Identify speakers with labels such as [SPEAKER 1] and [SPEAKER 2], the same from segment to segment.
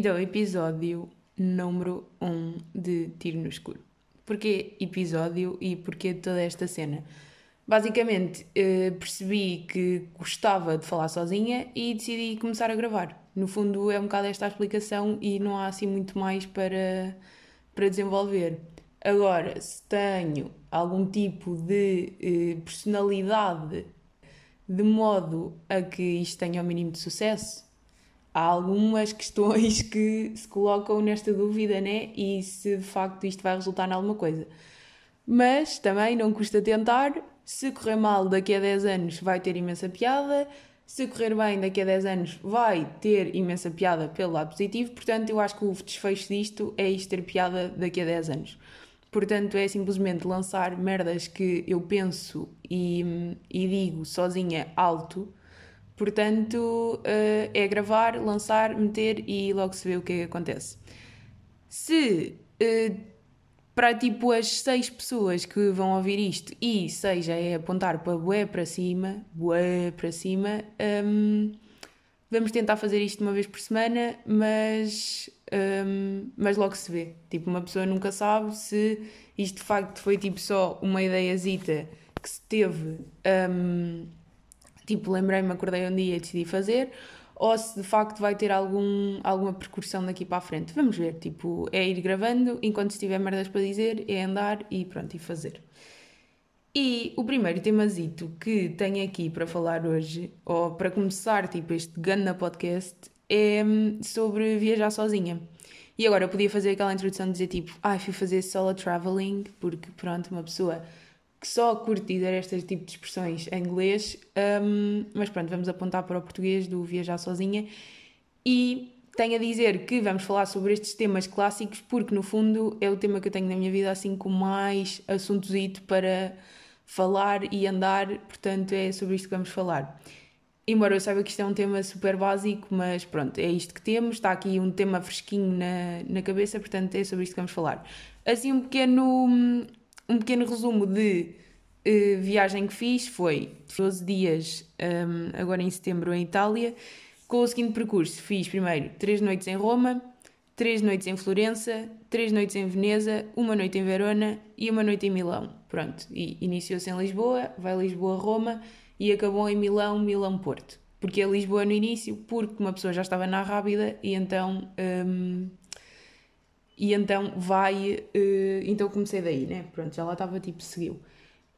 [SPEAKER 1] Então, episódio número 1 um de Tiro no Escuro. Porquê episódio e porquê toda esta cena? Basicamente, eh, percebi que gostava de falar sozinha e decidi começar a gravar. No fundo, é um bocado esta a explicação e não há assim muito mais para, para desenvolver. Agora, se tenho algum tipo de eh, personalidade de modo a que isto tenha o mínimo de sucesso, há algumas questões que se colocam nesta dúvida, né? E se de facto isto vai resultar em alguma coisa. Mas também não custa tentar. Se correr mal daqui a 10 anos vai ter imensa piada. Se correr bem daqui a 10 anos vai ter imensa piada pelo lado positivo. Portanto, eu acho que o desfecho disto é isto ter piada daqui a 10 anos. Portanto, é simplesmente lançar merdas que eu penso e, e digo sozinha alto Portanto, uh, é gravar, lançar, meter e logo se vê o que, é que acontece. Se uh, para tipo as seis pessoas que vão ouvir isto e seja é apontar para bué para cima, bué para cima, um, vamos tentar fazer isto uma vez por semana, mas, um, mas logo se vê. Tipo, uma pessoa nunca sabe se isto de facto foi tipo só uma ideiazita que se teve. Um, tipo, lembrei-me, acordei um dia e decidi fazer, ou se de facto vai ter algum, alguma percussão daqui para a frente. Vamos ver, tipo, é ir gravando, enquanto estiver merdas para dizer, é andar e pronto, e fazer. E o primeiro temazito que tenho aqui para falar hoje, ou para começar, tipo, este Ganda Podcast, é hum, sobre viajar sozinha. E agora eu podia fazer aquela introdução de dizer tipo, ai, ah, fui fazer solo traveling, porque pronto, uma pessoa que só curte dizer este tipo de expressões em inglês, um, mas pronto, vamos apontar para o português do viajar sozinha e tenho a dizer que vamos falar sobre estes temas clássicos porque no fundo é o tema que eu tenho na minha vida assim com mais assuntosito para falar e andar, portanto é sobre isto que vamos falar. Embora eu saiba que isto é um tema super básico, mas pronto, é isto que temos, está aqui um tema fresquinho na, na cabeça, portanto é sobre isto que vamos falar. Assim um pequeno um pequeno resumo de uh, viagem que fiz foi 12 dias um, agora em setembro em Itália, com o seguinte percurso: fiz primeiro 3 noites em Roma, 3 noites em Florença, 3 noites em Veneza, uma noite em Verona e uma noite em Milão. Pronto, e iniciou-se em Lisboa, vai Lisboa-Roma e acabou em Milão, Milão-Porto. Porque é Lisboa no início, porque uma pessoa já estava na Rábida e então um, e então vai. Uh, então comecei daí, né? Pronto, já lá estava tipo, seguiu.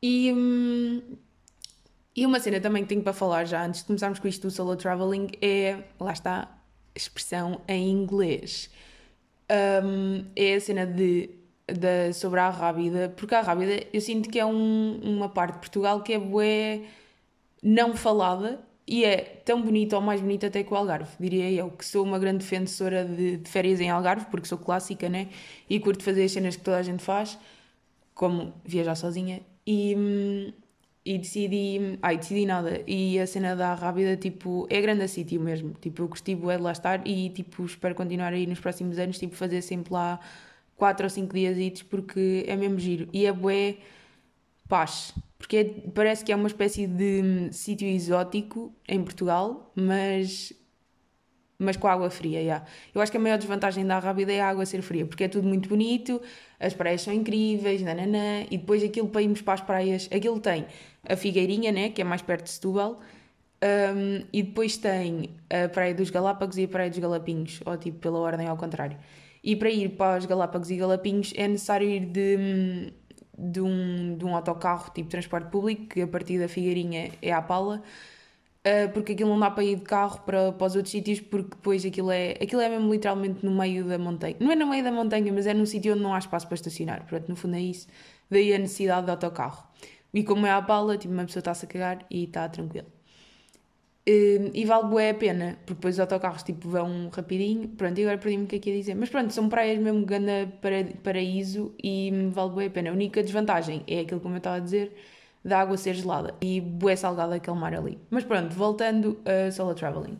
[SPEAKER 1] E, um, e uma cena também que tenho para falar já antes de começarmos com isto do solo traveling é. Lá está, expressão em inglês. Um, é a cena de, de, sobre a Rábida, porque a Rábida eu sinto que é um, uma parte de Portugal que é bué não falada e é tão bonito ou mais bonito até que o Algarve, diria eu, que sou uma grande defensora de, de, férias em Algarve, porque sou clássica, né? E curto fazer as cenas que toda a gente faz, como viajar sozinha. E, e decidi. Ai, decidi nada. E a cena da Rábida, tipo, é grande a sítio mesmo. Tipo, eu gostei de lá estar e, tipo, espero continuar aí nos próximos anos, tipo, fazer sempre lá 4 ou 5 dias, porque é mesmo giro. E é bué paz porque é, parece que é uma espécie de hum, sítio exótico em Portugal, mas mas com água fria, yeah. Eu acho que a maior desvantagem da Rábida é a água ser fria, porque é tudo muito bonito, as praias são incríveis, nananã, e depois aquilo para irmos para as praias, aquilo tem a Figueirinha, né, que é mais perto de Setúbal, um, e depois tem a Praia dos Galápagos e a Praia dos Galapinhos, ou tipo pela ordem ao contrário. E para ir para os Galápagos e Galapinhos é necessário ir de, hum, de um, de um autocarro tipo transporte público, que a partir da Figueirinha é à pala, uh, porque aquilo não dá para ir de carro para, para os outros sítios, porque depois aquilo é, aquilo é mesmo literalmente no meio da montanha. Não é no meio da montanha, mas é num sítio onde não há espaço para estacionar. Portanto, no fundo é isso. Daí a necessidade de autocarro. E como é à pala, tipo, uma pessoa está-se a cagar e está tranquilo. Uh, e vale bué a pena, porque depois os autocarros tipo, vão rapidinho. Pronto, e agora perdi-me o que é que ia dizer. Mas pronto, são praias mesmo ganda para, paraíso e vale bué a pena. A única desvantagem é aquilo como eu estava a dizer, da água ser gelada e bué salgada aquele mar ali. Mas pronto, voltando a solo traveling.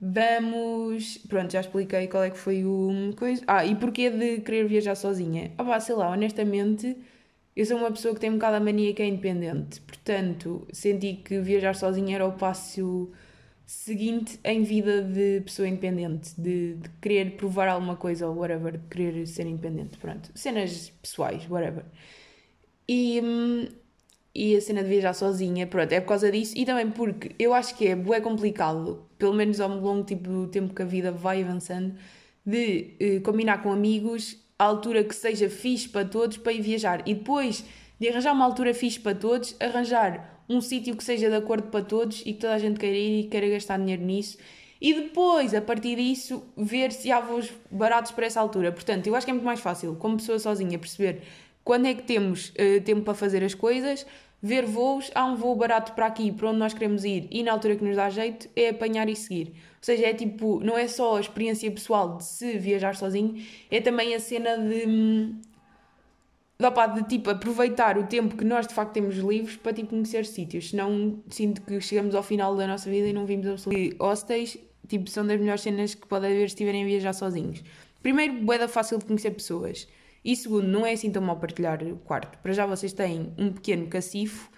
[SPEAKER 1] Vamos. Pronto, já expliquei qual é que foi o. Coisa. Ah, e porquê de querer viajar sozinha? Ah, pá, sei lá, honestamente eu sou uma pessoa que tem um bocado a mania que é independente, portanto, senti que viajar sozinha era o passo seguinte em vida de pessoa independente, de, de querer provar alguma coisa ou whatever, de querer ser independente, pronto. Cenas pessoais, whatever. E, hum, e a cena de viajar sozinha, pronto, é por causa disso e também porque eu acho que é complicado, pelo menos ao longo tipo, do tempo que a vida vai avançando, de eh, combinar com amigos a altura que seja fixe para todos para ir viajar e depois de arranjar uma altura fixe para todos, arranjar um sítio que seja de acordo para todos e que toda a gente queira ir e queira gastar dinheiro nisso e depois, a partir disso, ver se há voos baratos para essa altura. Portanto, eu acho que é muito mais fácil, como pessoa sozinha, perceber quando é que temos uh, tempo para fazer as coisas, ver voos, há um voo barato para aqui, para onde nós queremos ir e na altura que nos dá jeito, é apanhar e seguir. Ou seja, é tipo, não é só a experiência pessoal de se viajar sozinho, é também a cena de. Hum, de, de tipo aproveitar o tempo que nós de facto temos livres para tipo conhecer sítios. Senão sinto que chegamos ao final da nossa vida e não vimos absolutamente. Hostéis, tipo, são das melhores cenas que podem haver se estiverem a viajar sozinhos. Primeiro, boeda fácil de conhecer pessoas. E segundo, não é assim tão mal partilhar o quarto. Para já vocês têm um pequeno cacifo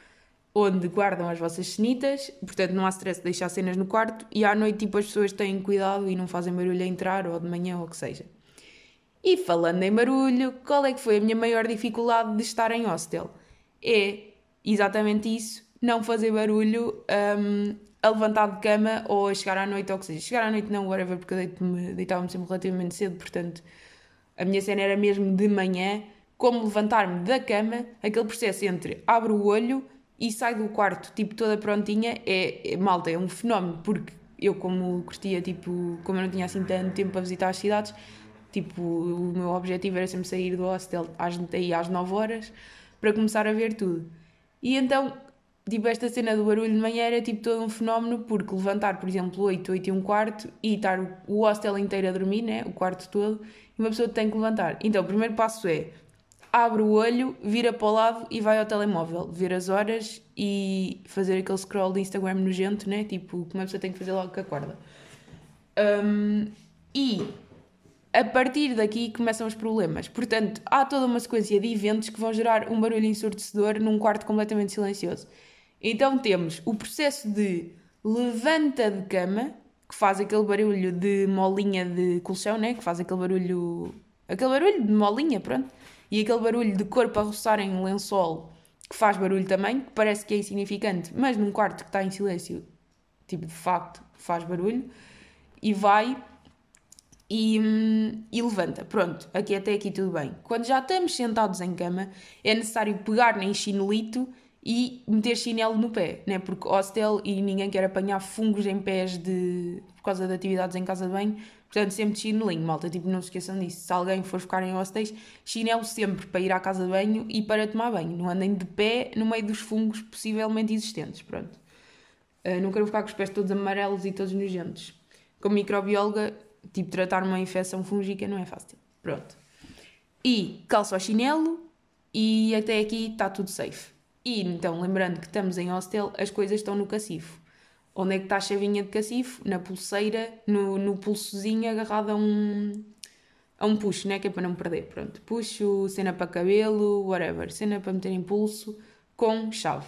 [SPEAKER 1] onde guardam as vossas cenitas, portanto não há stress de deixar cenas no quarto e à noite tipo as pessoas têm cuidado e não fazem barulho a entrar ou de manhã ou o que seja. E falando em barulho, qual é que foi a minha maior dificuldade de estar em hostel? É exatamente isso, não fazer barulho um, a levantar de cama ou a chegar à noite ou o que seja. Chegar à noite não, whatever, porque eu deitava-me sempre relativamente cedo, portanto a minha cena era mesmo de manhã, como levantar-me da cama, aquele processo entre abro o olho e saio do quarto, tipo, toda prontinha, é, é malta, é um fenómeno, porque eu como curtia, tipo, como eu não tinha assim tanto tempo para visitar as cidades, tipo, o meu objetivo era sempre sair do hostel às, aí às 9 horas para começar a ver tudo. E então, tipo, esta cena do barulho de manhã era tipo todo um fenómeno, porque levantar, por exemplo, 8, 8 e um quarto e estar o hostel inteiro a dormir, né, o quarto todo, e uma pessoa tem que levantar. Então, o primeiro passo é abre o olho, vira para o lado e vai ao telemóvel, ver as horas e fazer aquele scroll de Instagram nojento, né? Tipo, que uma pessoa tem que fazer logo que acorda. Um, e a partir daqui começam os problemas. Portanto, há toda uma sequência de eventos que vão gerar um barulho ensurdecedor num quarto completamente silencioso. Então temos o processo de levanta de cama, que faz aquele barulho de molinha de colchão, né? Que faz aquele barulho. aquele barulho de molinha, pronto. E aquele barulho de corpo a roçar em um lençol, que faz barulho também, que parece que é insignificante, mas num quarto que está em silêncio, tipo, de facto, faz barulho. E vai e, hum, e, levanta. Pronto, aqui até aqui tudo bem. Quando já estamos sentados em cama, é necessário pegar em chinelito e meter chinelo no pé, né? porque hostel e ninguém quer apanhar fungos em pés de... por causa de atividades em casa de banho, portanto sempre chinelinho, malta, tipo não se esqueçam disso, se alguém for ficar em hostels, chinelo sempre para ir à casa de banho e para tomar banho, não andem de pé no meio dos fungos possivelmente existentes, pronto. Uh, não quero ficar com os pés todos amarelos e todos nojentos. Como microbióloga, tipo, tratar uma infecção fúngica não é fácil. Pronto. E calço ao chinelo e até aqui está tudo safe. E então, lembrando que estamos em hostel, as coisas estão no cacifo. Onde é que está a chavinha de cacifo? Na pulseira, no, no pulsozinho agarrado a um, a um puxo, né? Que é para não perder. Pronto, puxo, cena para cabelo, whatever. Cena para meter em pulso com chave.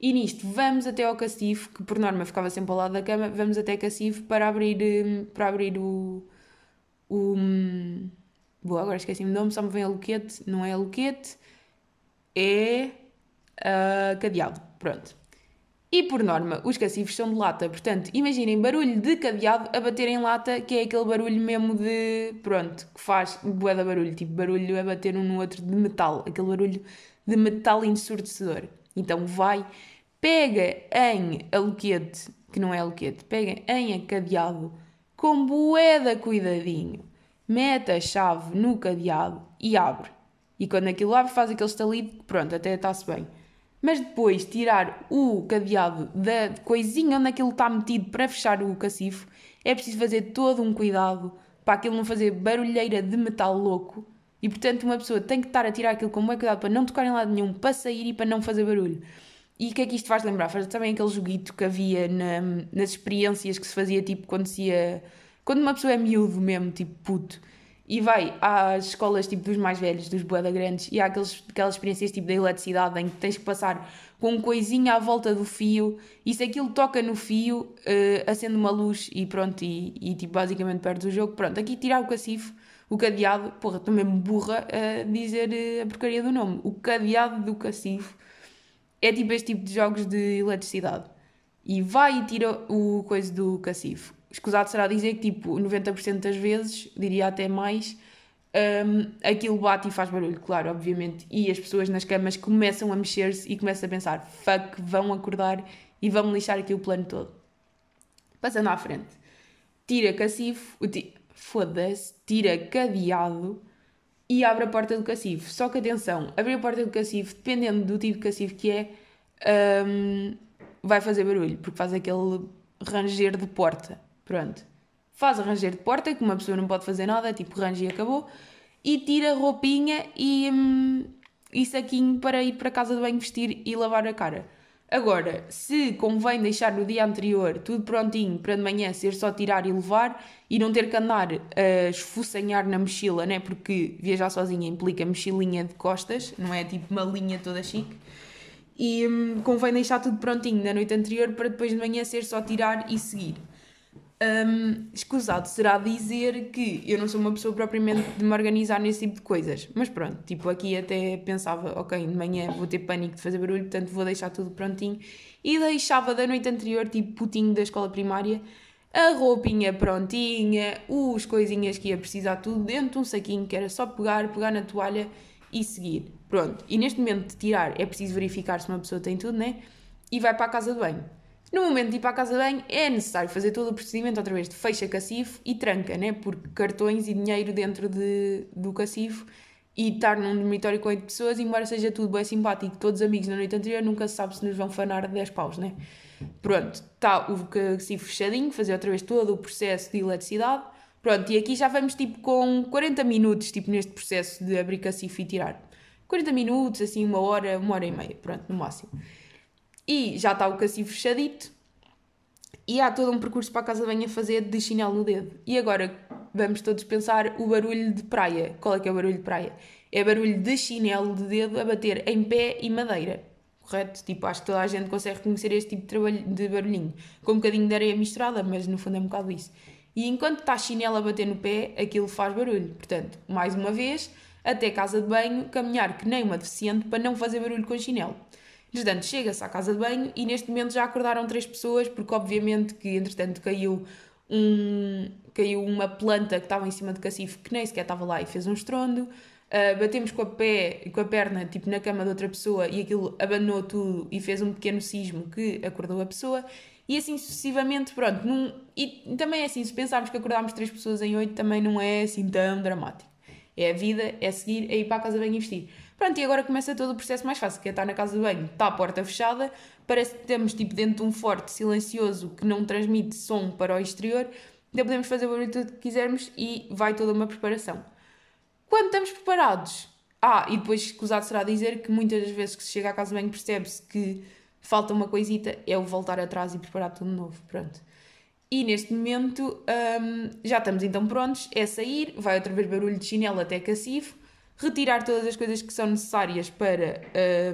[SPEAKER 1] E nisto vamos até ao cacifo, que por norma ficava sempre ao lado da cama, vamos até cacifo para abrir, hum, para abrir o. o hum, boa, agora esqueci-me o nome, só me vem a loquete, não é a loquete, é uh, cadeado. Pronto. E por norma, os cacifos são de lata, portanto, imaginem barulho de cadeado a bater em lata, que é aquele barulho mesmo de. Pronto, que faz bué da barulho, tipo barulho a bater um no outro de metal, aquele barulho de metal ensurdecedor. Então vai, pega em aloquete, que não é aloquete, pega em cadeado com bué da cuidadinho, mete a chave no cadeado e abre. E quando aquilo abre, faz aquele estalido, pronto, até está-se bem. Mas depois tirar o cadeado da coisinha onde aquilo está metido para fechar o cacifo, é preciso fazer todo um cuidado para aquilo não fazer barulheira de metal louco. E portanto, uma pessoa tem que estar a tirar aquilo com muito cuidado para não tocar em lado nenhum, para sair e para não fazer barulho. E o que é que isto faz lembrar? Faz também aquele joguito que havia na, nas experiências que se fazia tipo quando se ia. Quando uma pessoa é miúdo mesmo, tipo puto, e vai às escolas tipo dos mais velhos, dos boeda grandes, e há aqueles, aquelas experiências tipo da eletricidade em que tens que passar com coisinha à volta do fio e se aquilo toca no fio, uh, acende uma luz e pronto, e, e tipo basicamente perdes o jogo. Pronto, aqui tirar o cacifo, o cadeado, porra, estou mesmo burra a dizer uh, a porcaria do nome. O cadeado do cacifo é tipo este tipo de jogos de eletricidade. E vai e tira o coisa do cacifo. Escusado será dizer que tipo 90% das vezes, diria até mais, um, aquilo bate e faz barulho, claro, obviamente. E as pessoas nas camas começam a mexer-se e começam a pensar: fuck, vão acordar e vão lixar aqui o plano todo. Passando à frente, tira cacifo, foda-se, tira cadeado e abre a porta do cacifo. Só que atenção, abrir a porta do cacifo, dependendo do tipo de cacifo que é, um, vai fazer barulho, porque faz aquele ranger de porta. Pronto faz arranjar de porta, que uma pessoa não pode fazer nada, tipo range e acabou, e tira roupinha e, hum, e saquinho para ir para casa de banho vestir e lavar a cara. Agora, se convém deixar no dia anterior tudo prontinho para de manhã ser só tirar e levar e não ter que andar a esfoçanhar na mochila, né? porque viajar sozinha implica mochilinha de costas, não é tipo uma linha toda chique. E hum, convém deixar tudo prontinho na noite anterior para depois de manhã ser só tirar e seguir. Um, escusado será dizer que eu não sou uma pessoa propriamente de me organizar nesse tipo de coisas. Mas pronto, tipo, aqui até pensava, ok, de manhã vou ter pânico de fazer barulho, portanto vou deixar tudo prontinho. E deixava da noite anterior, tipo, putinho da escola primária, a roupinha prontinha, os coisinhas que ia precisar, tudo dentro de um saquinho que era só pegar, pegar na toalha e seguir. Pronto. E neste momento de tirar é preciso verificar se uma pessoa tem tudo, né? E vai para a casa de banho. No momento de ir para a casa de banho, é necessário fazer todo o procedimento outra vez de fecha cacifo e tranca, né? Porque cartões e dinheiro dentro de, do cacifo e estar num dormitório com 8 pessoas, embora seja tudo bem simpático, todos amigos na noite anterior, nunca se sabe se nos vão fanar 10 paus, né? Pronto, está o cacifo fechadinho, fazer outra vez todo o processo de eletricidade. Pronto, e aqui já vamos tipo com 40 minutos, tipo neste processo de abrir cacifo e tirar. 40 minutos, assim, uma hora, uma hora e meia, pronto, no máximo e já está o cacifo fechadito e há todo um percurso para a casa de banho a fazer de chinelo no dedo. E agora vamos todos pensar o barulho de praia. Qual é que é o barulho de praia? É barulho de chinelo de dedo a bater em pé e madeira. Correto? Tipo, acho que toda a gente consegue reconhecer este tipo de, trabalho, de barulhinho. Com um bocadinho de areia misturada, mas no fundo é um bocado isso. E enquanto está a chinelo a bater no pé, aquilo faz barulho. Portanto, mais uma vez, até casa de banho, caminhar que nem uma deficiente para não fazer barulho com chinelo. Entretanto, chega-se à casa de banho e neste momento já acordaram três pessoas, porque obviamente que entretanto caiu um, caiu uma planta que estava em cima de cacifo que nem sequer estava lá e fez um estrondo. Uh, batemos com a, pé, com a perna tipo, na cama de outra pessoa e aquilo abandonou tudo e fez um pequeno sismo que acordou a pessoa. E assim sucessivamente, pronto. Num, e também é assim, se pensarmos que acordámos três pessoas em oito, também não é assim tão dramático. É a vida, é seguir, é ir para a casa bem investir. Pronto, e agora começa todo o processo mais fácil, que é estar na casa de banho, está a porta fechada, parece que estamos tipo dentro de um forte silencioso que não transmite som para o exterior, ainda podemos fazer o barulho que quisermos e vai toda uma preparação. Quando estamos preparados, ah, e depois escusado será dizer que muitas das vezes que se chega à casa de banho percebe-se que falta uma coisita, é o voltar atrás e preparar tudo novo, pronto. E neste momento hum, já estamos então prontos, é sair, vai outra vez barulho de chinelo até cacifo, retirar todas as coisas que são necessárias para,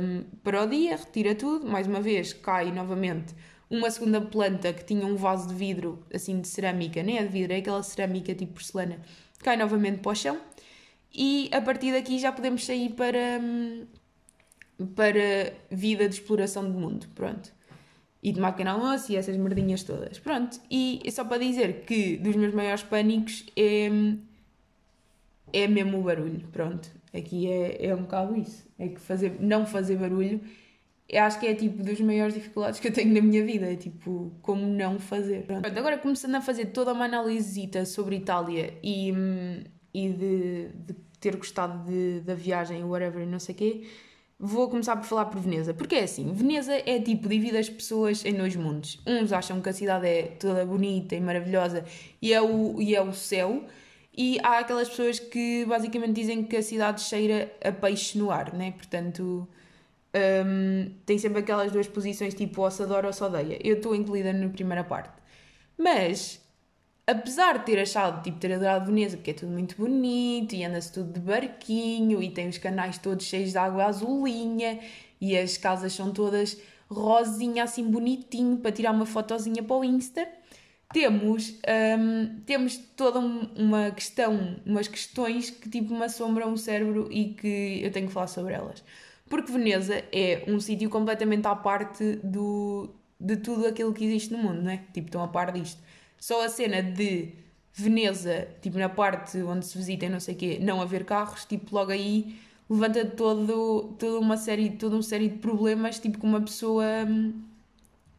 [SPEAKER 1] um, para o dia, retira tudo, mais uma vez cai novamente uma segunda planta que tinha um vaso de vidro, assim de cerâmica, nem é de vidro, é aquela cerâmica tipo porcelana, cai novamente para o chão e a partir daqui já podemos sair para, hum, para vida de exploração do mundo, pronto. E de máquina almoço e essas merdinhas todas, pronto. E é só para dizer que dos meus maiores pânicos é hum, é mesmo o barulho, pronto. Aqui é, é um bocado isso. É que fazer, não fazer barulho, eu acho que é tipo das maiores dificuldades que eu tenho na minha vida. É tipo, como não fazer. Pronto. Agora começando a fazer toda uma análise sobre Itália e, e de, de ter gostado de, da viagem, whatever, não sei o quê, vou começar por falar por Veneza. Porque é assim, Veneza é tipo, divide as pessoas em dois mundos. Uns acham que a cidade é toda bonita e maravilhosa e é o, e é o céu e há aquelas pessoas que basicamente dizem que a cidade cheira a peixe no ar, né? Portanto, um, tem sempre aquelas duas posições tipo ou se adora ou se odeia. Eu estou incluída na primeira parte. Mas apesar de ter achado, tipo, ter adorado Veneza, porque é tudo muito bonito e anda-se tudo de barquinho e tem os canais todos cheios de água azulinha e as casas são todas rosinha, assim bonitinho, para tirar uma fotozinha para o Insta, temos, um, temos toda uma questão, umas questões que tipo me assombram o cérebro e que eu tenho que falar sobre elas. Porque Veneza é um sítio completamente à parte do, de tudo aquilo que existe no mundo, não é? Tipo, estão a par disto. Só a cena de Veneza, tipo, na parte onde se visita e não sei o quê, não haver carros, tipo, logo aí levanta todo, toda uma série, toda uma série de problemas, tipo, que uma pessoa,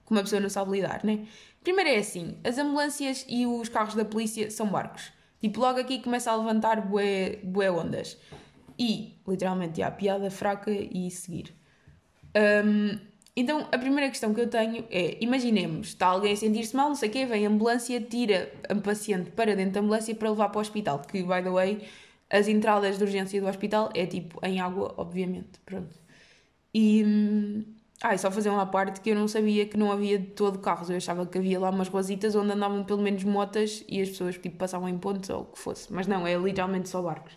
[SPEAKER 1] que uma pessoa não sabe lidar, né? Primeiro é assim, as ambulâncias e os carros da polícia são barcos. Tipo, logo aqui começa a levantar bué, bué ondas. E, literalmente, há piada fraca e seguir. Um, então, a primeira questão que eu tenho é: imaginemos, está alguém a sentir-se mal, não sei o quê, vem a ambulância, tira a paciente para dentro da ambulância para levar para o hospital. Que, by the way, as entradas de urgência do hospital é tipo em água, obviamente. Pronto. E. Ah, só fazer uma parte que eu não sabia que não havia de todo carros. Eu achava que havia lá umas rositas onde andavam pelo menos motas e as pessoas tipo, passavam em pontos ou o que fosse. Mas não, é literalmente só barcos.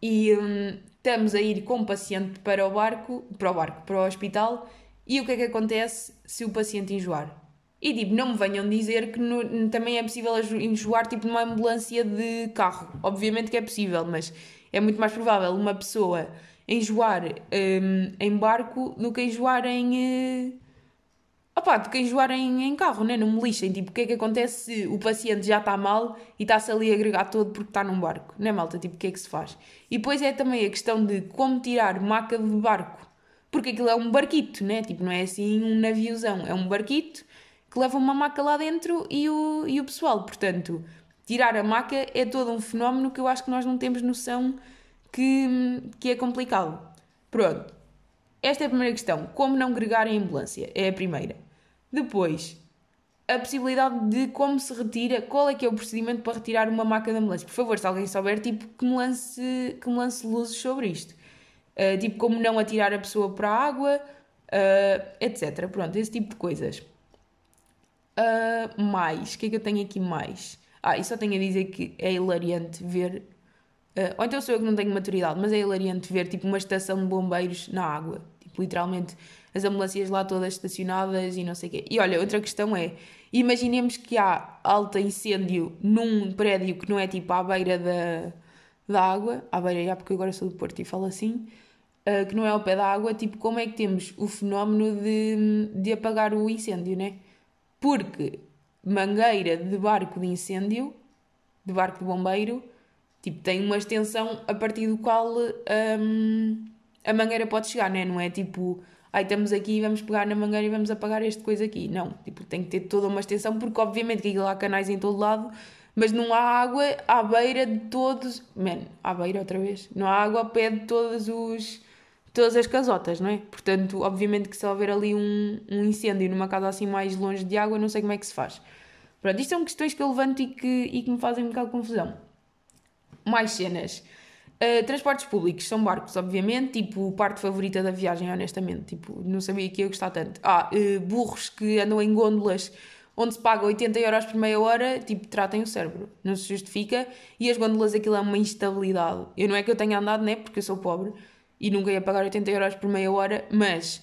[SPEAKER 1] E hum, estamos a ir com o paciente para o barco, para o barco, para o hospital. E o que é que acontece se o paciente enjoar? E tipo, não me venham dizer que no, também é possível enjoar tipo numa ambulância de carro. Obviamente que é possível, mas é muito mais provável uma pessoa enjoar um, em barco do que enjoar em. Uh... Opa, do que enjoar em, em carro, né? Não me lixem. Tipo, o que é que acontece se o paciente já está mal e está-se ali a agregar todo porque está num barco? Né, malta? Tipo, o que é que se faz? E depois é também a questão de como tirar maca de barco. Porque aquilo é um barquito, né? Tipo, não é assim um naviozão. É um barquito que leva uma maca lá dentro e o, e o pessoal. Portanto, tirar a maca é todo um fenómeno que eu acho que nós não temos noção que, que é complicado. Pronto. Esta é a primeira questão. Como não gregar em ambulância? É a primeira. Depois, a possibilidade de como se retira, qual é que é o procedimento para retirar uma maca da ambulância. Por favor, se alguém souber, tipo, que me lance, que me lance luzes sobre isto. Uh, tipo, como não atirar a pessoa para a água, uh, etc. Pronto, esse tipo de coisas. Uh, mais, o que é que eu tenho aqui mais? Ah, e só tenho a dizer que é hilariante ver Uh, ou então sou eu que não tenho maturidade, mas é hilariante ver tipo uma estação de bombeiros na água. Tipo, literalmente as ambulâncias lá todas estacionadas e não sei o quê. E olha, outra questão é: imaginemos que há alta incêndio num prédio que não é tipo à beira da, da água, à beira já, porque agora sou do Porto e falo assim, uh, que não é ao pé da água, tipo, como é que temos o fenómeno de, de apagar o incêndio, né? Porque mangueira de barco de incêndio, de barco de bombeiro, Tipo, tem uma extensão a partir do qual um, a mangueira pode chegar, né? não é tipo, ai, estamos aqui, vamos pegar na mangueira e vamos apagar este coisa aqui. Não, tipo, tem que ter toda uma extensão, porque obviamente que há canais em todo lado, mas não há água à beira de todos. Man, à beira outra vez. Não há água ao pé de todos os. Todas as casotas, não é? Portanto, obviamente que se houver ali um, um incêndio numa casa assim mais longe de água, não sei como é que se faz. Pronto, isto são questões que eu levanto e que, e que me fazem um bocado de confusão mais cenas. Uh, transportes públicos são barcos, obviamente, tipo, parte favorita da viagem, honestamente. Tipo, não sabia que ia gostar tanto. Ah, uh, burros que andam em gôndolas onde se paga 80 euros por meia hora, tipo, tratem o cérebro. Não se justifica. E as gôndolas, aquilo é uma instabilidade. Eu não é que eu tenha andado, né? Porque eu sou pobre e nunca ia pagar 80 euros por meia hora, mas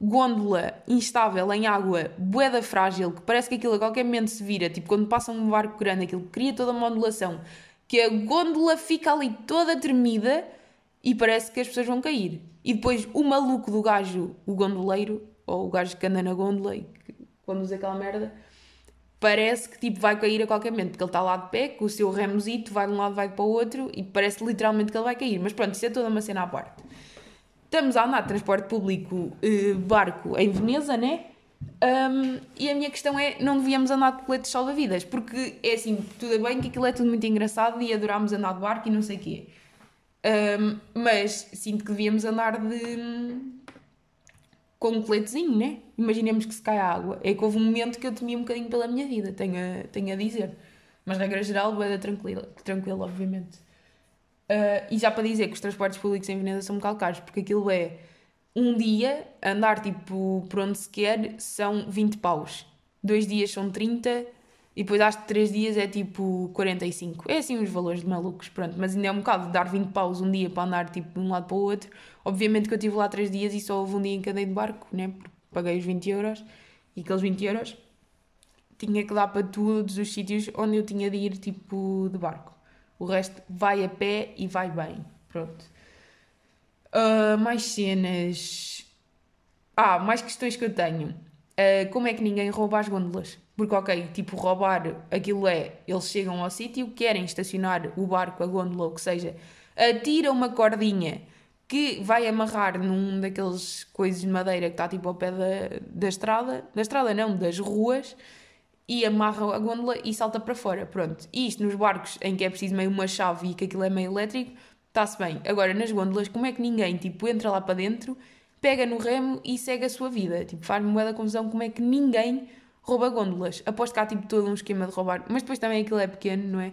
[SPEAKER 1] gôndola instável em água, boeda frágil, que parece que aquilo a qualquer momento se vira, tipo, quando passa um barco grande, aquilo cria toda uma ondulação que a gôndola fica ali toda tremida e parece que as pessoas vão cair. E depois o maluco do gajo, o gondoleiro, ou o gajo que anda na gôndola e que conduz aquela merda, parece que tipo vai cair a qualquer momento, porque ele está lá de pé, com o seu remozito, vai de um lado, vai para o outro, e parece literalmente que ele vai cair. Mas pronto, isso é toda uma cena à parte. Estamos a andar de transporte público, eh, barco, em Veneza, né? Um, e a minha questão é: não devíamos andar de coletes salva-vidas, porque é assim, tudo bem que aquilo é tudo muito engraçado e adorámos andar de barco e não sei o quê. Um, mas sinto que devíamos andar de. com um coletezinho, né? Imaginemos que se cai a água. É que houve um momento que eu temia um bocadinho pela minha vida, tenho a, tenho a dizer. Mas, regra geral, boeda tranquila, tranquila, obviamente. Uh, e já para dizer que os transportes públicos em Veneza são bocado caros, porque aquilo é um dia, andar tipo por onde se quer, são 20 paus. Dois dias são 30. E depois às 3 dias é tipo 45. É assim uns valores de malucos, pronto. Mas ainda é um bocado dar 20 paus um dia para andar tipo de um lado para o outro. Obviamente que eu estive lá 3 dias e só houve um dia em cadeia de barco, né? Porque paguei os 20 euros. E aqueles 20 euros tinha que dar para todos os sítios onde eu tinha de ir tipo de barco. O resto vai a pé e vai bem. Pronto. Uh, mais cenas. Ah, mais questões que eu tenho. Uh, como é que ninguém rouba as gôndolas? Porque, ok, tipo, roubar aquilo é. Eles chegam ao sítio, querem estacionar o barco, a gôndola, ou que seja, atira uma cordinha que vai amarrar num daqueles coisas de madeira que está tipo ao pé da, da estrada. Da estrada, não, das ruas e amarra a gôndola e salta para fora. Pronto. E isto nos barcos em que é preciso meio uma chave e que aquilo é meio elétrico, está-se bem. Agora, nas gôndolas, como é que ninguém, tipo, entra lá para dentro, pega no remo e segue a sua vida? Tipo, faz-me da confusão como é que ninguém rouba gôndolas. Aposto que há, tipo, todo um esquema de roubar. Mas depois também aquilo é pequeno, não é?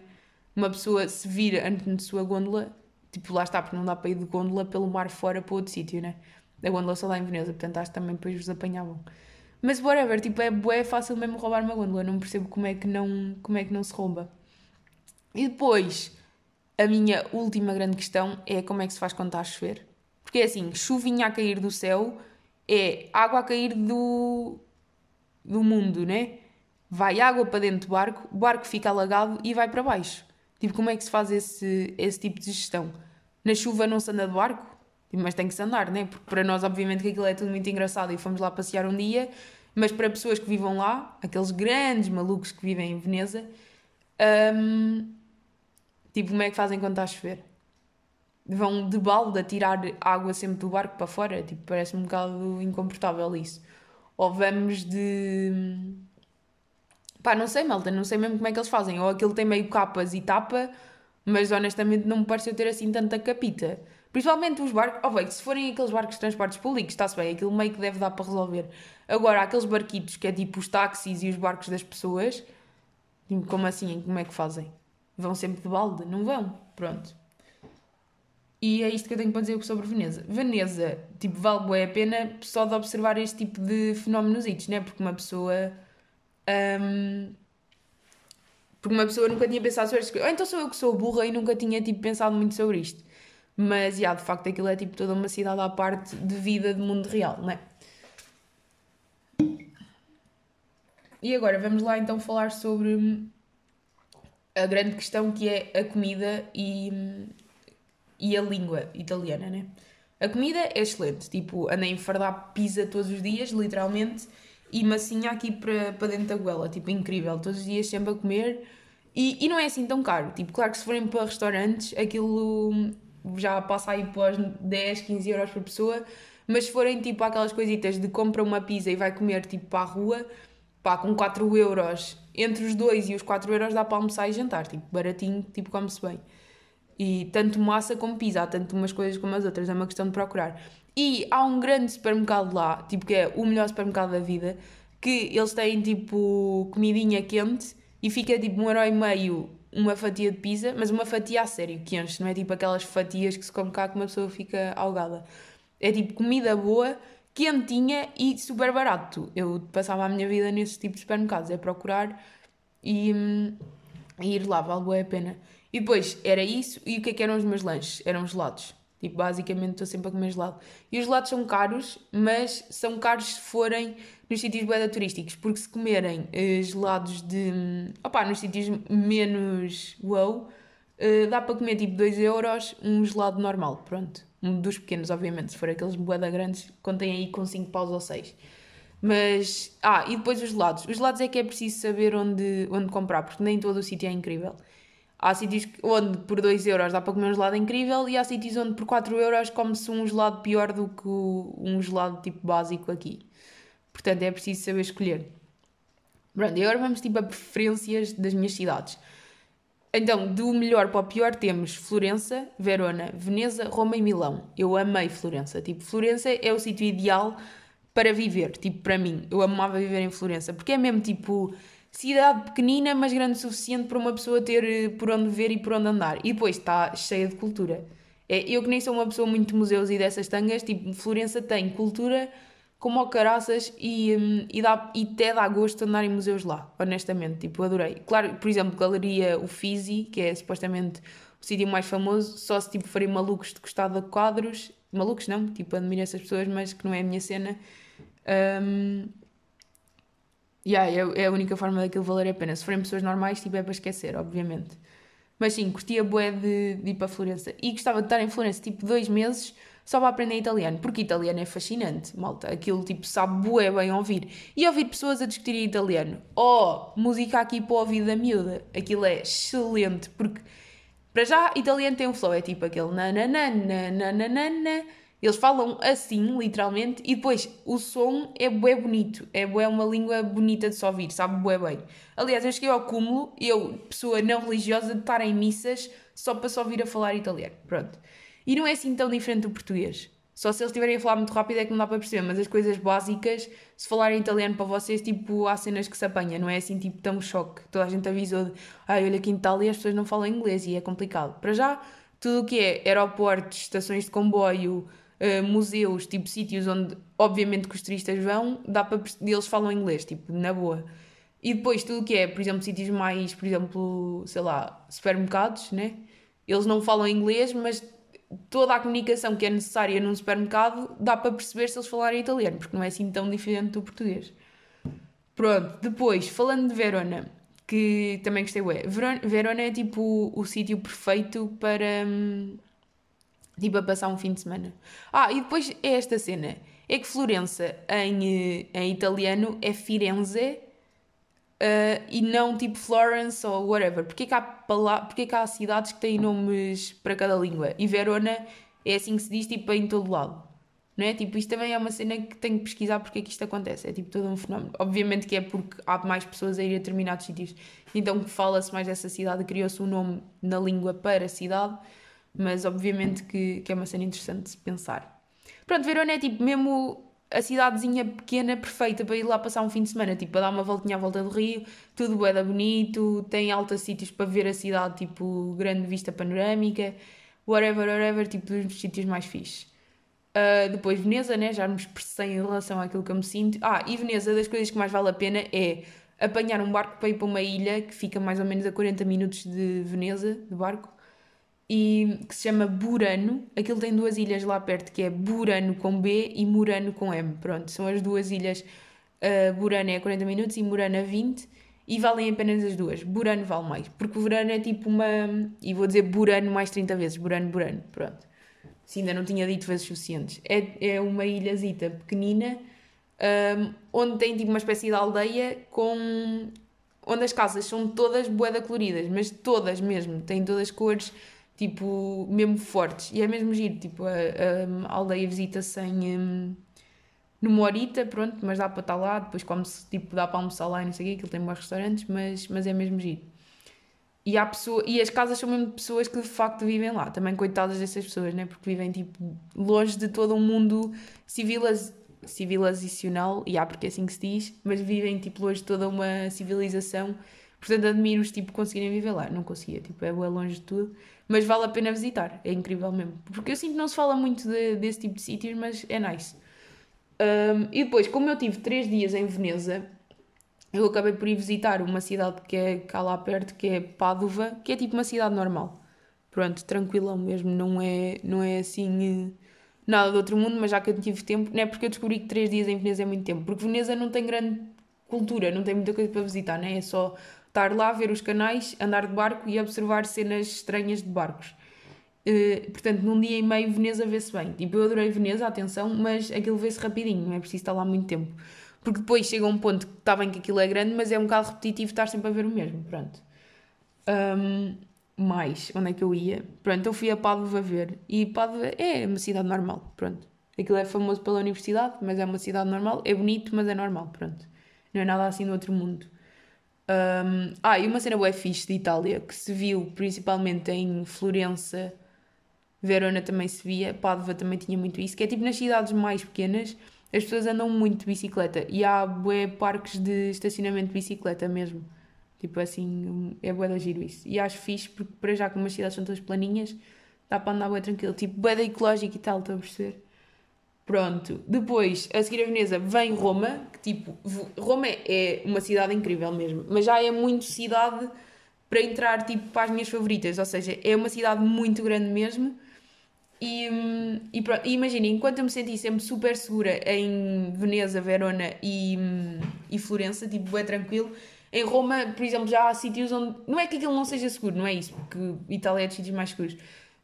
[SPEAKER 1] Uma pessoa se vira antes de sua gôndola, tipo, lá está, porque não dá para ir de gôndola pelo mar fora para outro sítio, né? A gôndola só lá em Veneza, portanto acho que também depois vos apanhavam. Mas whatever, tipo, é, é fácil mesmo roubar uma gôndola, não percebo como é que não, como é que não se rouba. E depois, a minha última grande questão é como é que se faz quando está a chover. Porque é assim, chuvinha a cair do céu é água a cair do, do mundo, né? Vai água para dentro do barco, o barco fica alagado e vai para baixo. Tipo, como é que se faz esse, esse tipo de gestão? Na chuva não se anda de barco? mas tem que se andar, né? Porque para nós, obviamente, que aquilo é tudo muito engraçado e fomos lá passear um dia, mas para pessoas que vivam lá, aqueles grandes malucos que vivem em Veneza, um, tipo, como é que fazem quando está a chover? Vão de balde a tirar água sempre do barco para fora? Tipo, parece-me um bocado incomportável isso. Ou vamos de. Pá, não sei, malta, não sei mesmo como é que eles fazem. Ou aquilo tem meio capas e tapa, mas honestamente não me pareceu ter assim tanta capita. Principalmente os barcos. Oh, bem, se forem aqueles barcos de transportes públicos, está-se bem, aquilo meio que deve dar para resolver. Agora, aqueles barquitos que é tipo os táxis e os barcos das pessoas, como assim? Como é que fazem? Vão sempre de balde? Não vão. Pronto. E é isto que eu tenho para dizer sobre Veneza. Veneza, tipo, vale bem a pena só de observar este tipo de fenómenos, né? Porque uma pessoa. Um, porque uma pessoa nunca tinha pensado sobre isto. Ou então sou eu que sou burra e nunca tinha tipo, pensado muito sobre isto. Mas, já, de facto, aquilo é tipo toda uma cidade à parte de vida do mundo real, não é? E agora vamos lá então falar sobre a grande questão que é a comida e, e a língua italiana, né? A comida é excelente, tipo, andei a enfardar pizza todos os dias, literalmente, e massinha aqui para, para dentro da goela, tipo, incrível, todos os dias sempre a comer, e, e não é assim tão caro, tipo, claro que se forem para restaurantes, aquilo já passa aí para os 10, 15 euros por pessoa, mas se forem tipo aquelas coisitas de compra uma pizza e vai comer tipo para a rua, pá, com 4 euros, entre os 2 e os 4 euros dá para almoçar e jantar, tipo, baratinho, tipo, come-se bem. E tanto massa como pizza, há tanto umas coisas como as outras, é uma questão de procurar. E há um grande supermercado lá, tipo, que é o melhor supermercado da vida, que eles têm tipo comidinha quente e fica tipo um euro e meio uma fatia de pizza, mas uma fatia a sério, que não é tipo aquelas fatias que se come cá que uma pessoa fica algada. É tipo comida boa, quentinha e super barato. Eu passava a minha vida nesse tipo de supermercados, é procurar e, hum, e ir lá, vale a pena. E depois era isso, e o que é que eram os meus lanches? Eram gelados. Tipo, basicamente estou sempre a comer gelado. E os gelados são caros, mas são caros se forem nos sítios boeda turísticos, porque se comerem uh, gelados de. opá, nos sítios menos wow, uh, dá para comer tipo 2 euros um gelado normal, pronto. Dos pequenos, obviamente, se for aqueles boeda grandes, contém aí com 5 paus ou 6. Mas. Ah, e depois os gelados. Os gelados é que é preciso saber onde, onde comprar, porque nem todo o sítio é incrível. Há sítios onde por 2 euros dá para comer um gelado incrível e há sítios onde por 4 euros come-se um gelado pior do que um gelado tipo básico aqui. Portanto, é preciso saber escolher. Pronto, agora vamos tipo a preferências das minhas cidades. Então, do melhor para o pior temos Florença, Verona, Veneza, Roma e Milão. Eu amei Florença. Tipo, Florença é o sítio ideal para viver, tipo, para mim. Eu amava viver em Florença, porque é mesmo tipo cidade pequenina, mas grande o suficiente para uma pessoa ter eh, por onde ver e por onde andar. E depois está cheia de cultura. É, eu que nem sou uma pessoa muito de museus e dessas tangas, tipo, Florença tem cultura como ao caraças e, hum, e, dá, e até dá gosto andar em museus lá, honestamente, tipo, adorei. Claro, por exemplo, Galeria Uffizi, que é supostamente o sítio mais famoso, só se tipo farem malucos de gostar de quadros, malucos não, tipo, admiro essas pessoas, mas que não é a minha cena. Um, yeah, é, é a única forma daquilo valer a pena. Se forem pessoas normais, tipo, é para esquecer, obviamente. Mas sim, curtia bué de, de ir para Florença. E gostava de estar em Florença, tipo, dois meses só para aprender italiano, porque italiano é fascinante, malta. Aquilo tipo sabe bué bem ouvir. E ouvir pessoas a discutir italiano. Oh, música aqui para o ouvido da miúda. Aquilo é excelente, porque para já italiano tem um flow, é tipo aquele nananana, Eles falam assim, literalmente, e depois o som é bué bonito, é bué uma língua bonita de se ouvir, sabe bué bem. Aliás, eu cheguei ao cúmulo, eu, pessoa não religiosa, de estar em missas só para se ouvir a falar italiano. Pronto. E não é assim tão diferente do português. Só se eles estiverem a falar muito rápido é que não dá para perceber, mas as coisas básicas, se falarem italiano para vocês, tipo, há cenas que se apanha, não é assim tipo tão choque. Toda a gente avisou de, ai, olha aqui em Itália as pessoas não falam inglês e é complicado. Para já, tudo o que é aeroportos, estações de comboio, uh, museus, tipo sítios onde obviamente que os turistas vão, dá para eles falam inglês, tipo, na boa. E depois tudo o que é, por exemplo, sítios mais, por exemplo, sei lá, supermercados, né? Eles não falam inglês, mas toda a comunicação que é necessária num supermercado dá para perceber se eles falarem italiano, porque não é assim tão diferente do português. Pronto, depois, falando de Verona, que também gostei, ué, Verona é tipo o, o sítio perfeito para, hum, tipo, a passar um fim de semana. Ah, e depois é esta cena, é que Florença em, eh, em italiano é Firenze, Uh, e não tipo Florence ou whatever. Porquê que, há Porquê que há cidades que têm nomes para cada língua? E Verona é assim que se diz tipo em todo lado. Não é? Tipo, isto também é uma cena que tenho que pesquisar porque é que isto acontece. É tipo todo um fenómeno. Obviamente que é porque há mais pessoas a ir a determinados sítios. Então fala-se mais dessa cidade, criou-se um nome na língua para a cidade, mas obviamente que, que é uma cena interessante de se pensar. Pronto, Verona é tipo mesmo a cidadezinha pequena perfeita para ir lá passar um fim de semana, tipo, para dar uma voltinha à volta do rio, tudo é bonito, tem altos sítios para ver a cidade, tipo, grande vista panorâmica, whatever, whatever, tipo, dos sítios mais fixes. Uh, depois Veneza, né, já me expressei em relação àquilo que eu me sinto. Ah, e Veneza, das coisas que mais vale a pena é apanhar um barco para ir para uma ilha que fica mais ou menos a 40 minutos de Veneza, de barco, e que se chama Burano. Aquilo tem duas ilhas lá perto, que é Burano com B e Murano com M. Pronto, são as duas ilhas. Uh, Burano é 40 minutos e Murano a 20 e valem apenas as duas. Burano vale mais, porque o Burano é tipo uma. E vou dizer Burano mais 30 vezes. Burano, Burano. Pronto. Se ainda não tinha dito vezes suficientes. É, é uma ilhazita pequenina um, onde tem tipo uma espécie de aldeia com. onde as casas são todas boeda coloridas, mas todas mesmo. Têm todas cores tipo, mesmo fortes. E é mesmo giro, tipo, a, a, aldeia visita-se. Um, numa horita, pronto, mas dá para estar lá, depois come-se, tipo, dá para almoçar lá e não sei o quê, aquilo tem bons restaurantes, mas, mas é mesmo giro. E, há pessoa, e as casas são mesmo pessoas que de facto vivem lá, também coitadas dessas pessoas, né? porque vivem tipo longe de todo um mundo civiliz, civilizacional, e há porque é assim que se diz, mas vivem tipo longe de toda uma civilização, portanto admiro-os tipo conseguirem viver lá, não conseguia, tipo é longe de tudo, mas vale a pena visitar, é incrível mesmo. Porque eu sinto que não se fala muito de, desse tipo de sítios, mas é nice. Um, e depois, como eu tive 3 dias em Veneza, eu acabei por ir visitar uma cidade que é cá lá perto, que é Pádua, que é tipo uma cidade normal. Pronto, tranquilão mesmo, não é, não é assim eh, nada do outro mundo, mas já que eu tive tempo, não é porque eu descobri que 3 dias em Veneza é muito tempo, porque Veneza não tem grande cultura, não tem muita coisa para visitar, né? é só estar lá, ver os canais, andar de barco e observar cenas estranhas de barcos. Uh, portanto, num dia e meio, Veneza vê-se bem. Tipo, eu adorei Veneza, atenção, mas aquilo vê-se rapidinho, não é preciso estar lá muito tempo. Porque depois chega um ponto que está bem que aquilo é grande, mas é um bocado repetitivo estar sempre a ver o mesmo. Pronto. Um, mais, onde é que eu ia? Pronto, eu fui a Pádua ver. E Pádua é uma cidade normal, pronto. Aquilo é famoso pela universidade, mas é uma cidade normal. É bonito, mas é normal, pronto. Não é nada assim do outro mundo. Um, ah, e uma cena bué fixe de Itália, que se viu principalmente em Florença, Verona também se via, Pádua também tinha muito isso, que é tipo nas cidades mais pequenas, as pessoas andam muito de bicicleta e há bué parques de estacionamento de bicicleta mesmo. Tipo assim, é bué da giro isso. E acho fixe, porque para já como as cidades são todas planinhas, dá para andar bué tranquilo. Tipo, bué da ecológico e tal, estou a perceber? Pronto. Depois, a seguir a Veneza, vem Roma, que tipo, Roma é uma cidade incrível mesmo, mas já é muito cidade para entrar tipo para as minhas favoritas, ou seja, é uma cidade muito grande mesmo. E, hum, e, e imagina, enquanto eu me senti sempre super segura em Veneza, Verona e, hum, e Florença, tipo, é tranquilo. Em Roma, por exemplo, já há sítios onde. Não é que aquilo não seja seguro, não é isso, porque Itália é dos sítios mais seguros.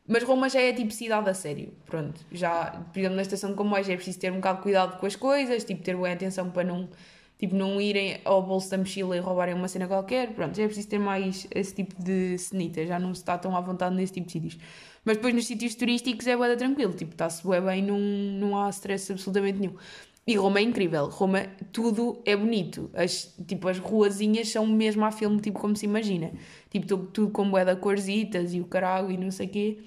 [SPEAKER 1] Mas Roma já é tipo cidade a sério. Pronto. Já, por exemplo, na estação de comboios é preciso ter um bocado de cuidado com as coisas, tipo, ter boa atenção para não, tipo, não irem ao bolso da mochila e roubarem uma cena qualquer. Pronto, já é preciso ter mais esse tipo de cenita, já não se está tão à vontade nesse tipo de sítios. Mas depois nos sítios turísticos é boa tranquilo, tipo, está-se bem, não, não há stress absolutamente nenhum. E Roma é incrível. Roma, tudo é bonito. As, tipo, as ruazinhas são mesmo a filme, tipo, como se imagina. Tipo, tudo, tudo com bué da corzitas e o carago e não sei o quê.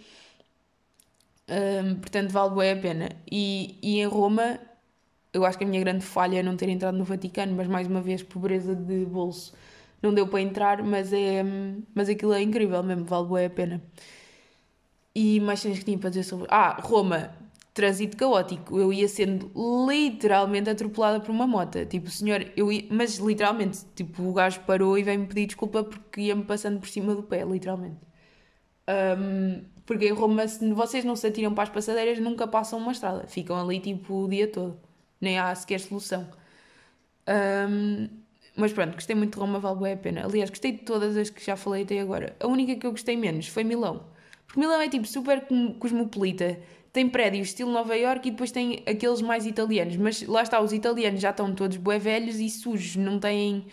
[SPEAKER 1] Um, portanto, vale bué a pena. E, e em Roma, eu acho que a minha grande falha é não ter entrado no Vaticano, mas mais uma vez, pobreza de bolso. Não deu para entrar, mas, é, mas aquilo é incrível mesmo, vale bué a pena. E mais cenas que tinha para dizer sobre. Ah, Roma, trânsito caótico. Eu ia sendo literalmente atropelada por uma moto. Tipo, senhor, eu ia... mas literalmente, tipo, o gajo parou e veio-me pedir desculpa porque ia-me passando por cima do pé, literalmente. Um, porque em Roma, se vocês não se atiram para as passadeiras, nunca passam uma estrada. Ficam ali, tipo, o dia todo. Nem há sequer solução. Um, mas pronto, gostei muito de Roma, vale bem a pena. Aliás, gostei de todas as que já falei até agora. A única que eu gostei menos foi Milão. Porque Milão é, tipo, super cosmopolita tem prédios estilo Nova York e depois tem aqueles mais italianos, mas lá está, os italianos já estão todos bué velhos e sujos, não têm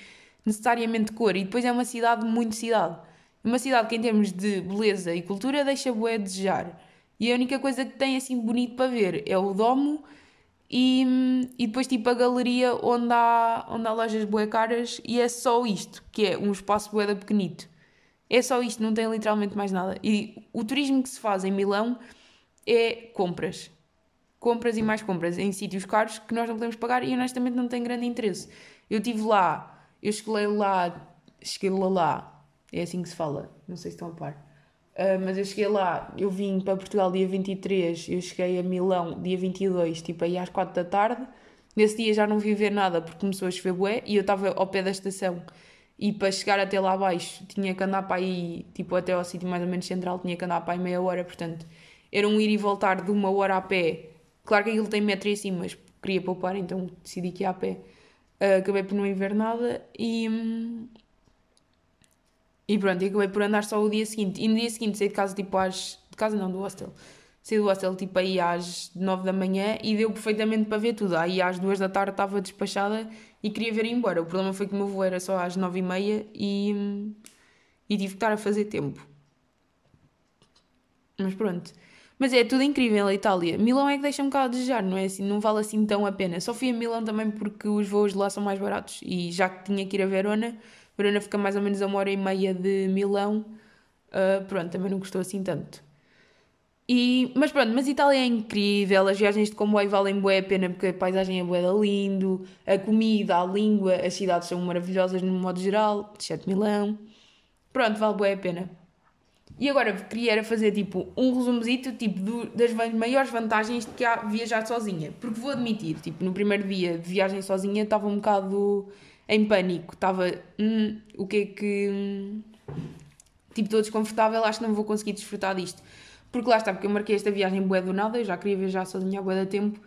[SPEAKER 1] necessariamente cor, e depois é uma cidade muito cidade. Uma cidade que em termos de beleza e cultura deixa bué a desejar. E a única coisa que tem assim bonito para ver é o domo e, e depois tipo a galeria onde há, onde há lojas bué caras e é só isto, que é um espaço bué pequenito. É só isto, não tem literalmente mais nada. E o turismo que se faz em Milão é compras. Compras e mais compras em sítios caros que nós não podemos pagar e honestamente não tem grande interesse. Eu estive lá, eu cheguei lá, cheguei lá lá, é assim que se fala, não sei se estão a par. Uh, mas eu cheguei lá, eu vim para Portugal dia 23, eu cheguei a Milão dia 22, tipo aí às 4 da tarde. Nesse dia já não vi ver nada porque começou a chover bué e eu estava ao pé da estação. E para chegar até lá abaixo tinha que andar para aí, tipo até ao sítio mais ou menos central, tinha que andar para aí meia hora, portanto era um ir e voltar de uma hora a pé. Claro que aquilo tem metro e assim, mas queria poupar, então decidi que ia a pé. Uh, acabei por não ver nada e. E pronto, acabei por andar só o dia seguinte. E no dia seguinte saí de casa tipo às. De casa não, do hostel. Saí do hostel tipo aí às 9 da manhã e deu perfeitamente para ver tudo. Aí às 2 da tarde estava despachada e queria ver ir embora. O problema foi que o meu voo era só às 9 e meia e. e tive que estar a fazer tempo. Mas pronto. Mas é tudo incrível a Itália. Milão é que deixa um bocado a desejar, não é assim? Não vale assim tão a pena. Só fui a Milão também porque os voos de lá são mais baratos. E já que tinha que ir a Verona, Verona fica mais ou menos a uma hora e meia de Milão. Uh, pronto, também não gostou assim tanto. E, mas pronto, mas Itália é incrível, as viagens de comboio valem bué a pena porque a paisagem é bué da lindo, a comida, a língua, as cidades são maravilhosas no modo geral, exceto Milão. Pronto, vale bué a pena. E agora queria fazer tipo um resumozito tipo, do, das maiores vantagens de que há viajar sozinha. Porque vou admitir, tipo, no primeiro dia de viagem sozinha estava um bocado em pânico. Estava, hum, o que é que. Hum, tipo, estou desconfortável, acho que não vou conseguir desfrutar disto. Porque lá está, porque eu marquei esta viagem bué do nada, eu já queria viajar sozinha há bué da tempo,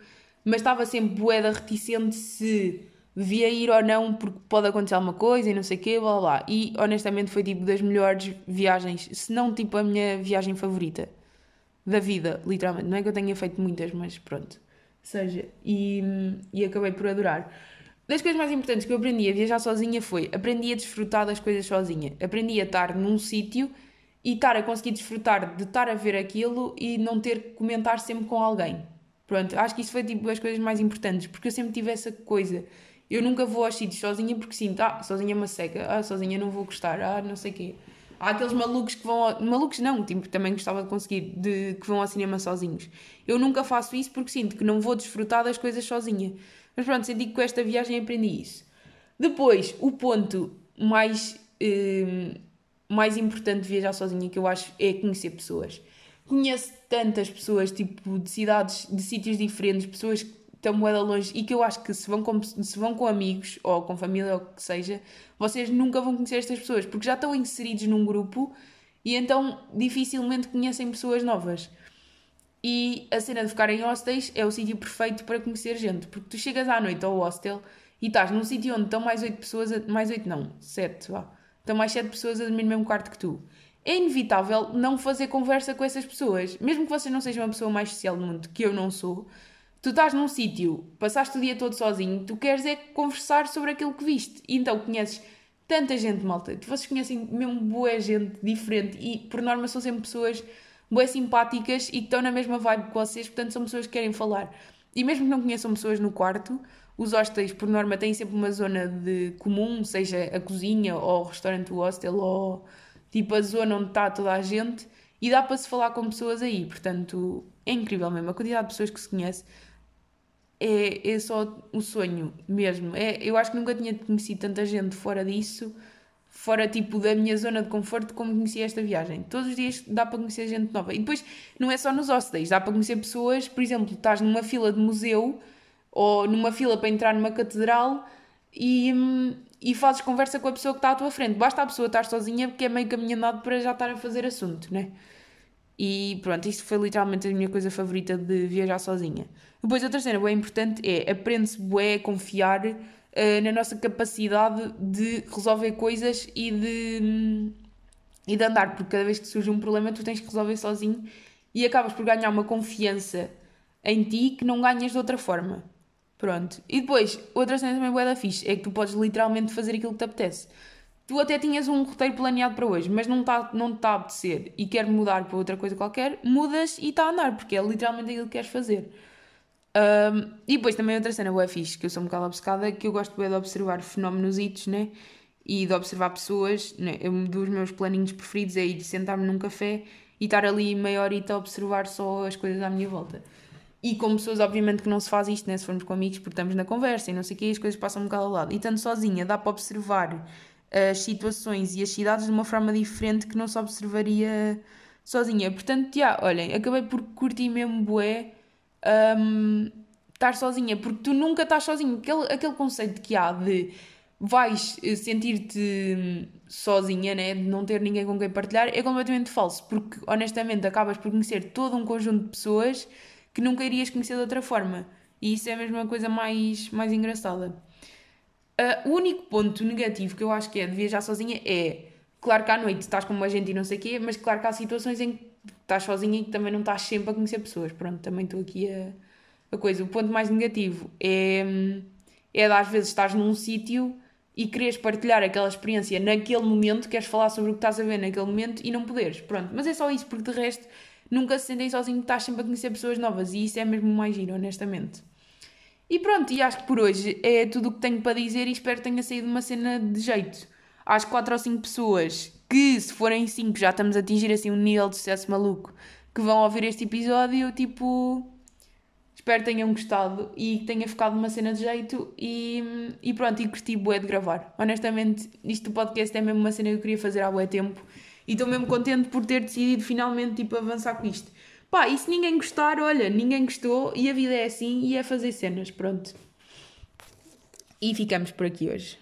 [SPEAKER 1] mas estava sempre bué da reticente se devia ir ou não porque pode acontecer alguma coisa e não sei o quê, blá blá. E honestamente foi tipo das melhores viagens, se não tipo a minha viagem favorita da vida, literalmente. Não é que eu tenha feito muitas, mas pronto. Seja, e, e acabei por adorar. Das coisas mais importantes que eu aprendi a viajar sozinha foi aprendi a desfrutar das coisas sozinha. Aprendi a estar num sítio e estar a conseguir desfrutar de estar a ver aquilo e não ter que comentar sempre com alguém. Pronto, acho que isso foi tipo as coisas mais importantes, porque eu sempre tive essa coisa eu nunca vou aos sítios sozinha porque sinto, ah, sozinha é uma seca, ah, sozinha não vou gostar, ah, não sei o quê. Há aqueles malucos que vão. Ao... Malucos não, tipo, também gostava de conseguir, de, que vão ao cinema sozinhos. Eu nunca faço isso porque sinto que não vou desfrutar das coisas sozinha. Mas pronto, senti que com esta viagem aprendi isso. Depois, o ponto mais, eh, mais importante de viajar sozinha que eu acho é conhecer pessoas. conheço tantas pessoas, tipo, de cidades, de sítios diferentes, pessoas que estão moeda longe e que eu acho que se vão, com, se vão com amigos ou com família ou o que seja, vocês nunca vão conhecer estas pessoas porque já estão inseridos num grupo e então dificilmente conhecem pessoas novas. E a cena de ficar em hostels é o sítio perfeito para conhecer gente, porque tu chegas à noite ao hostel e estás num sítio onde estão mais oito pessoas, a, mais oito não, sete, vá. Estão mais sete pessoas a dormir no mesmo quarto que tu. É inevitável não fazer conversa com essas pessoas, mesmo que você não seja uma pessoa mais social do mundo, que eu não sou. Tu estás num sítio, passaste o dia todo sozinho, tu queres é conversar sobre aquilo que viste. E então conheces tanta gente, malta. Vocês conhecem mesmo boa gente diferente e, por norma, são sempre pessoas boas simpáticas e que estão na mesma vibe que vocês, portanto, são pessoas que querem falar. E mesmo que não conheçam pessoas no quarto, os hostels, por norma, têm sempre uma zona de comum, seja a cozinha ou o restaurante do hostel ou tipo a zona onde está toda a gente, e dá para se falar com pessoas aí. Portanto, é incrível mesmo a quantidade de pessoas que se conhece é, é só o sonho mesmo. É, eu acho que nunca tinha conhecido tanta gente fora disso, fora tipo da minha zona de conforto, como conheci esta viagem. Todos os dias dá para conhecer gente nova. E depois, não é só nos hostels, dá para conhecer pessoas, por exemplo, estás numa fila de museu ou numa fila para entrar numa catedral e, e fazes conversa com a pessoa que está à tua frente. Basta a pessoa estar sozinha porque é meio caminho andado para já estar a fazer assunto, né? E pronto, isto foi literalmente a minha coisa favorita de viajar sozinha. Depois, outra cena bem importante é aprende-se a confiar uh, na nossa capacidade de resolver coisas e de, e de andar, porque cada vez que surge um problema tu tens que resolver sozinho e acabas por ganhar uma confiança em ti que não ganhas de outra forma. Pronto. E depois, outra cena também boa da fixe é que tu podes literalmente fazer aquilo que te apetece tu até tinhas um roteiro planeado para hoje, mas não está não tá a apetecer e quer mudar para outra coisa qualquer, mudas e está a andar, porque é literalmente aquilo que queres fazer. Um, e depois também outra cena boa fixe, que eu sou um bocado obcecada, que eu gosto bem de observar fenómenos né? E de observar pessoas, né? Um dos meus planinhos preferidos é ir sentar-me num café e estar ali meia horita a observar só as coisas à minha volta. E com pessoas, obviamente, que não se faz isto, né? Se formos com amigos, porque estamos na conversa e não sei o quê, as coisas passam um bocado ao lado. E estando sozinha, dá para observar as situações e as cidades de uma forma diferente que não se observaria sozinha. Portanto, já, olhem, acabei por curtir mesmo bué um, estar sozinha, porque tu nunca estás sozinho. Aquele, aquele conceito que há de vais eh, sentir-te sozinha, né, de não ter ninguém com quem partilhar, é completamente falso, porque honestamente acabas por conhecer todo um conjunto de pessoas que nunca irias conhecer de outra forma. E isso é a mesma coisa mais, mais engraçada. Uh, o único ponto negativo que eu acho que é de viajar sozinha é, claro que à noite estás com uma gente e não sei o quê, mas claro que há situações em que estás sozinha e que também não estás sempre a conhecer pessoas. Pronto, também estou aqui a, a coisa. O ponto mais negativo é, é de às vezes estás num sítio e queres partilhar aquela experiência naquele momento, queres falar sobre o que estás a ver naquele momento e não poderes. Pronto, mas é só isso, porque de resto nunca se sentem sozinho, estás sempre a conhecer pessoas novas e isso é mesmo mais giro, honestamente. E pronto, e acho que por hoje é tudo o que tenho para dizer e espero que tenha saído uma cena de jeito. Às 4 ou 5 pessoas que, se forem 5, já estamos a atingir assim um nível de sucesso maluco, que vão ouvir este episódio, tipo. Espero que tenham gostado e que tenha ficado uma cena de jeito e, e pronto, e curti bué de gravar. Honestamente, isto do podcast é mesmo uma cena que eu queria fazer há bué tempo e estou mesmo contente por ter decidido finalmente tipo, avançar com isto. Pá, e se ninguém gostar, olha, ninguém gostou e a vida é assim e é fazer cenas, pronto. E ficamos por aqui hoje.